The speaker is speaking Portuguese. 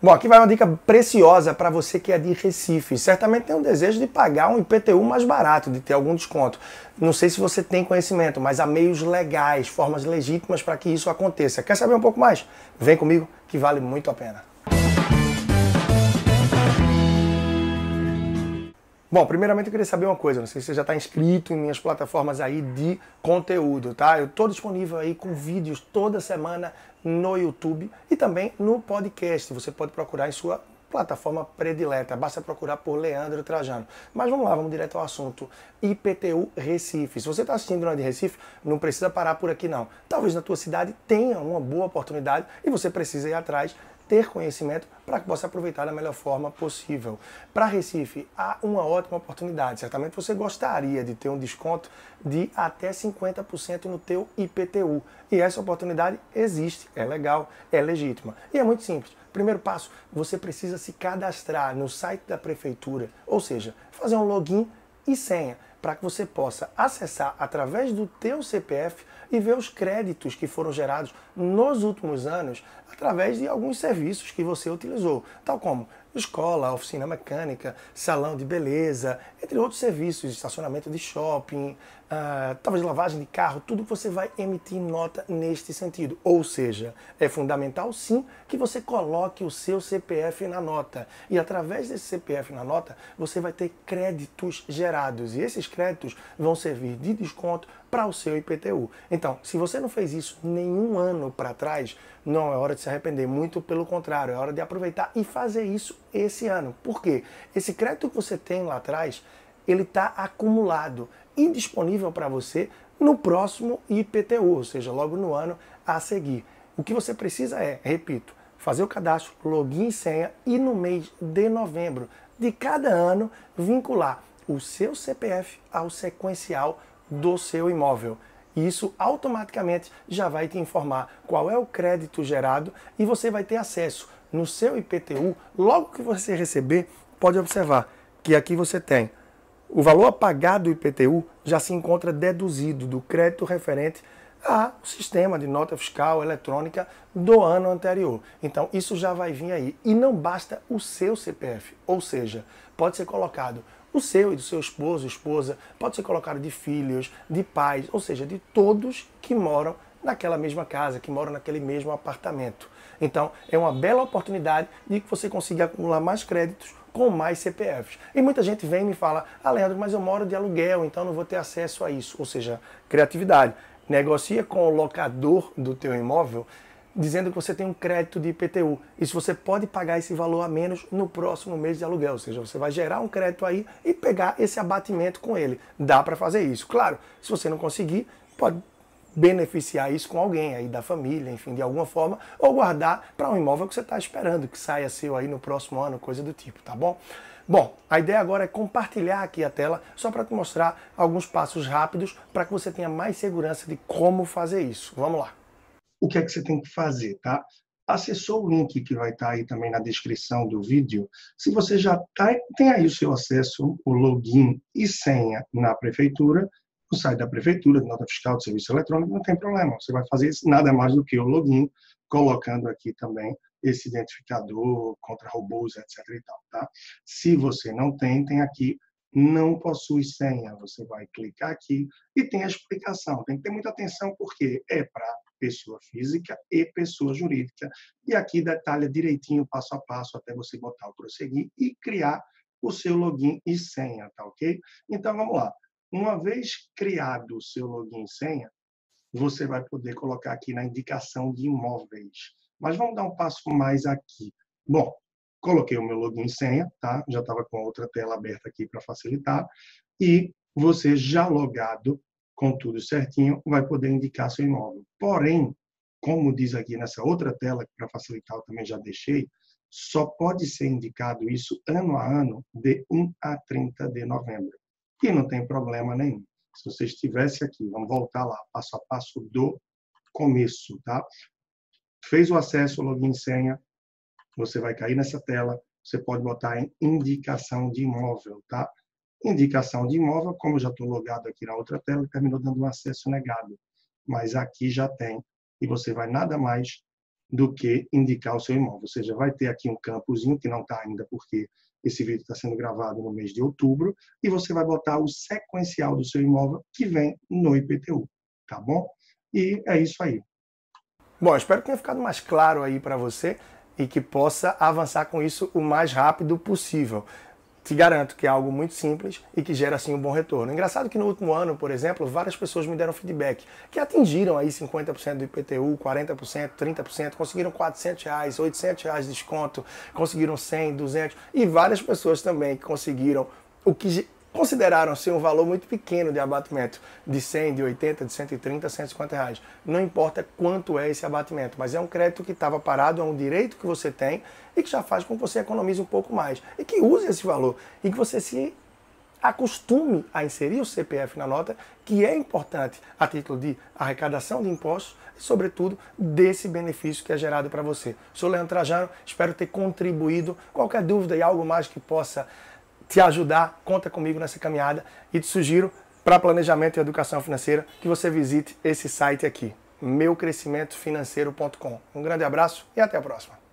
Bom, aqui vai uma dica preciosa para você que é de Recife. Certamente tem um desejo de pagar um IPTU mais barato, de ter algum desconto. Não sei se você tem conhecimento, mas há meios legais, formas legítimas para que isso aconteça. Quer saber um pouco mais? Vem comigo que vale muito a pena. Bom, primeiramente eu queria saber uma coisa, não sei se você já está inscrito em minhas plataformas aí de conteúdo, tá? Eu estou disponível aí com vídeos toda semana no YouTube e também no podcast. Você pode procurar em sua plataforma predileta. Basta procurar por Leandro Trajano. Mas vamos lá, vamos direto ao assunto. IPTU Recife. Se você está assistindo na de Recife, não precisa parar por aqui não. Talvez na tua cidade tenha uma boa oportunidade e você precisa ir atrás ter conhecimento para que possa aproveitar da melhor forma possível. Para Recife, há uma ótima oportunidade. Certamente você gostaria de ter um desconto de até 50% no teu IPTU. E essa oportunidade existe, é legal, é legítima. E é muito simples. Primeiro passo, você precisa se cadastrar no site da prefeitura, ou seja, fazer um login e senha para que você possa acessar através do teu CPF e ver os créditos que foram gerados nos últimos anos através de alguns serviços que você utilizou, tal como escola, oficina mecânica, salão de beleza, entre outros serviços, estacionamento de shopping, uh, talvez lavagem de carro, tudo que você vai emitir nota neste sentido. Ou seja, é fundamental sim que você coloque o seu CPF na nota. E através desse CPF na nota, você vai ter créditos gerados. E esses créditos vão servir de desconto para o seu IPTU. Então, se você não fez isso nenhum ano para trás, não é hora de se arrepender, muito pelo contrário, é hora de aproveitar e fazer isso esse ano. Por quê? Esse crédito que você tem lá atrás, ele está acumulado e disponível para você no próximo IPTU, ou seja, logo no ano a seguir. O que você precisa é, repito, fazer o cadastro, login e senha e no mês de novembro de cada ano vincular o seu CPF ao sequencial do seu imóvel. Isso automaticamente já vai te informar qual é o crédito gerado e você vai ter acesso no seu IPTU. Logo que você receber, pode observar que aqui você tem o valor a pagar do IPTU já se encontra deduzido do crédito referente ao sistema de nota fiscal eletrônica do ano anterior. Então, isso já vai vir aí. E não basta o seu CPF, ou seja, pode ser colocado o seu e do seu esposo, esposa, pode ser colocado de filhos, de pais, ou seja, de todos que moram naquela mesma casa, que moram naquele mesmo apartamento. Então, é uma bela oportunidade de que você consiga acumular mais créditos com mais CPFs. E muita gente vem e me fala, ah, Leandro, mas eu moro de aluguel, então não vou ter acesso a isso. Ou seja, criatividade. Negocia com o locador do teu imóvel dizendo que você tem um crédito de IPTU. E se você pode pagar esse valor a menos no próximo mês de aluguel. Ou seja, você vai gerar um crédito aí e pegar esse abatimento com ele. Dá para fazer isso. Claro, se você não conseguir, pode beneficiar isso com alguém aí da família, enfim, de alguma forma, ou guardar para um imóvel que você está esperando que saia seu aí no próximo ano, coisa do tipo, tá bom? Bom, a ideia agora é compartilhar aqui a tela só para te mostrar alguns passos rápidos para que você tenha mais segurança de como fazer isso. Vamos lá o que é que você tem que fazer, tá? Acessou o link que vai estar aí também na descrição do vídeo. Se você já tá, tem aí o seu acesso, o login e senha na prefeitura, no site da prefeitura, nota fiscal de serviço eletrônico, não tem problema. Você vai fazer nada mais do que o login, colocando aqui também esse identificador contra robôs, etc. E tal, tá? Se você não tem, tem aqui não possui senha. Você vai clicar aqui e tem a explicação. Tem que ter muita atenção porque é para pessoa física e pessoa jurídica. E aqui detalha direitinho, passo a passo, até você botar o prosseguir e criar o seu login e senha, tá ok? Então, vamos lá. Uma vez criado o seu login e senha, você vai poder colocar aqui na indicação de imóveis. Mas vamos dar um passo mais aqui. Bom, coloquei o meu login e senha, tá? Já estava com outra tela aberta aqui para facilitar. E você já logado, com tudo certinho, vai poder indicar seu imóvel. Porém, como diz aqui nessa outra tela, que para facilitar eu também já deixei, só pode ser indicado isso ano a ano, de 1 a 30 de novembro. E não tem problema nenhum. Se você estivesse aqui, vamos voltar lá, passo a passo do começo, tá? Fez o acesso, login senha, você vai cair nessa tela, você pode botar em indicação de imóvel, tá? Indicação de imóvel, como eu já estou logado aqui na outra tela, terminou dando um acesso negado. Mas aqui já tem. E você vai nada mais do que indicar o seu imóvel. Ou seja, vai ter aqui um campozinho que não está ainda porque esse vídeo está sendo gravado no mês de outubro e você vai botar o sequencial do seu imóvel que vem no IPTU, tá bom? E é isso aí. Bom, espero que tenha ficado mais claro aí para você e que possa avançar com isso o mais rápido possível te garanto que é algo muito simples e que gera assim um bom retorno. Engraçado que no último ano, por exemplo, várias pessoas me deram feedback que atingiram aí 50% do IPTU, 40%, 30%, conseguiram 400 reais, 800 reais de desconto, conseguiram 100, 200 e várias pessoas também que conseguiram o que consideraram ser um valor muito pequeno de abatimento, de 100, de 80, de 130, 150 reais. Não importa quanto é esse abatimento, mas é um crédito que estava parado, é um direito que você tem e que já faz com que você economize um pouco mais e que use esse valor e que você se acostume a inserir o CPF na nota, que é importante a título de arrecadação de impostos e, sobretudo, desse benefício que é gerado para você. Sou Leandro Trajano, espero ter contribuído. Qualquer dúvida e algo mais que possa te ajudar, conta comigo nessa caminhada e te sugiro para planejamento e educação financeira que você visite esse site aqui, meucrescimentofinanceiro.com. Um grande abraço e até a próxima.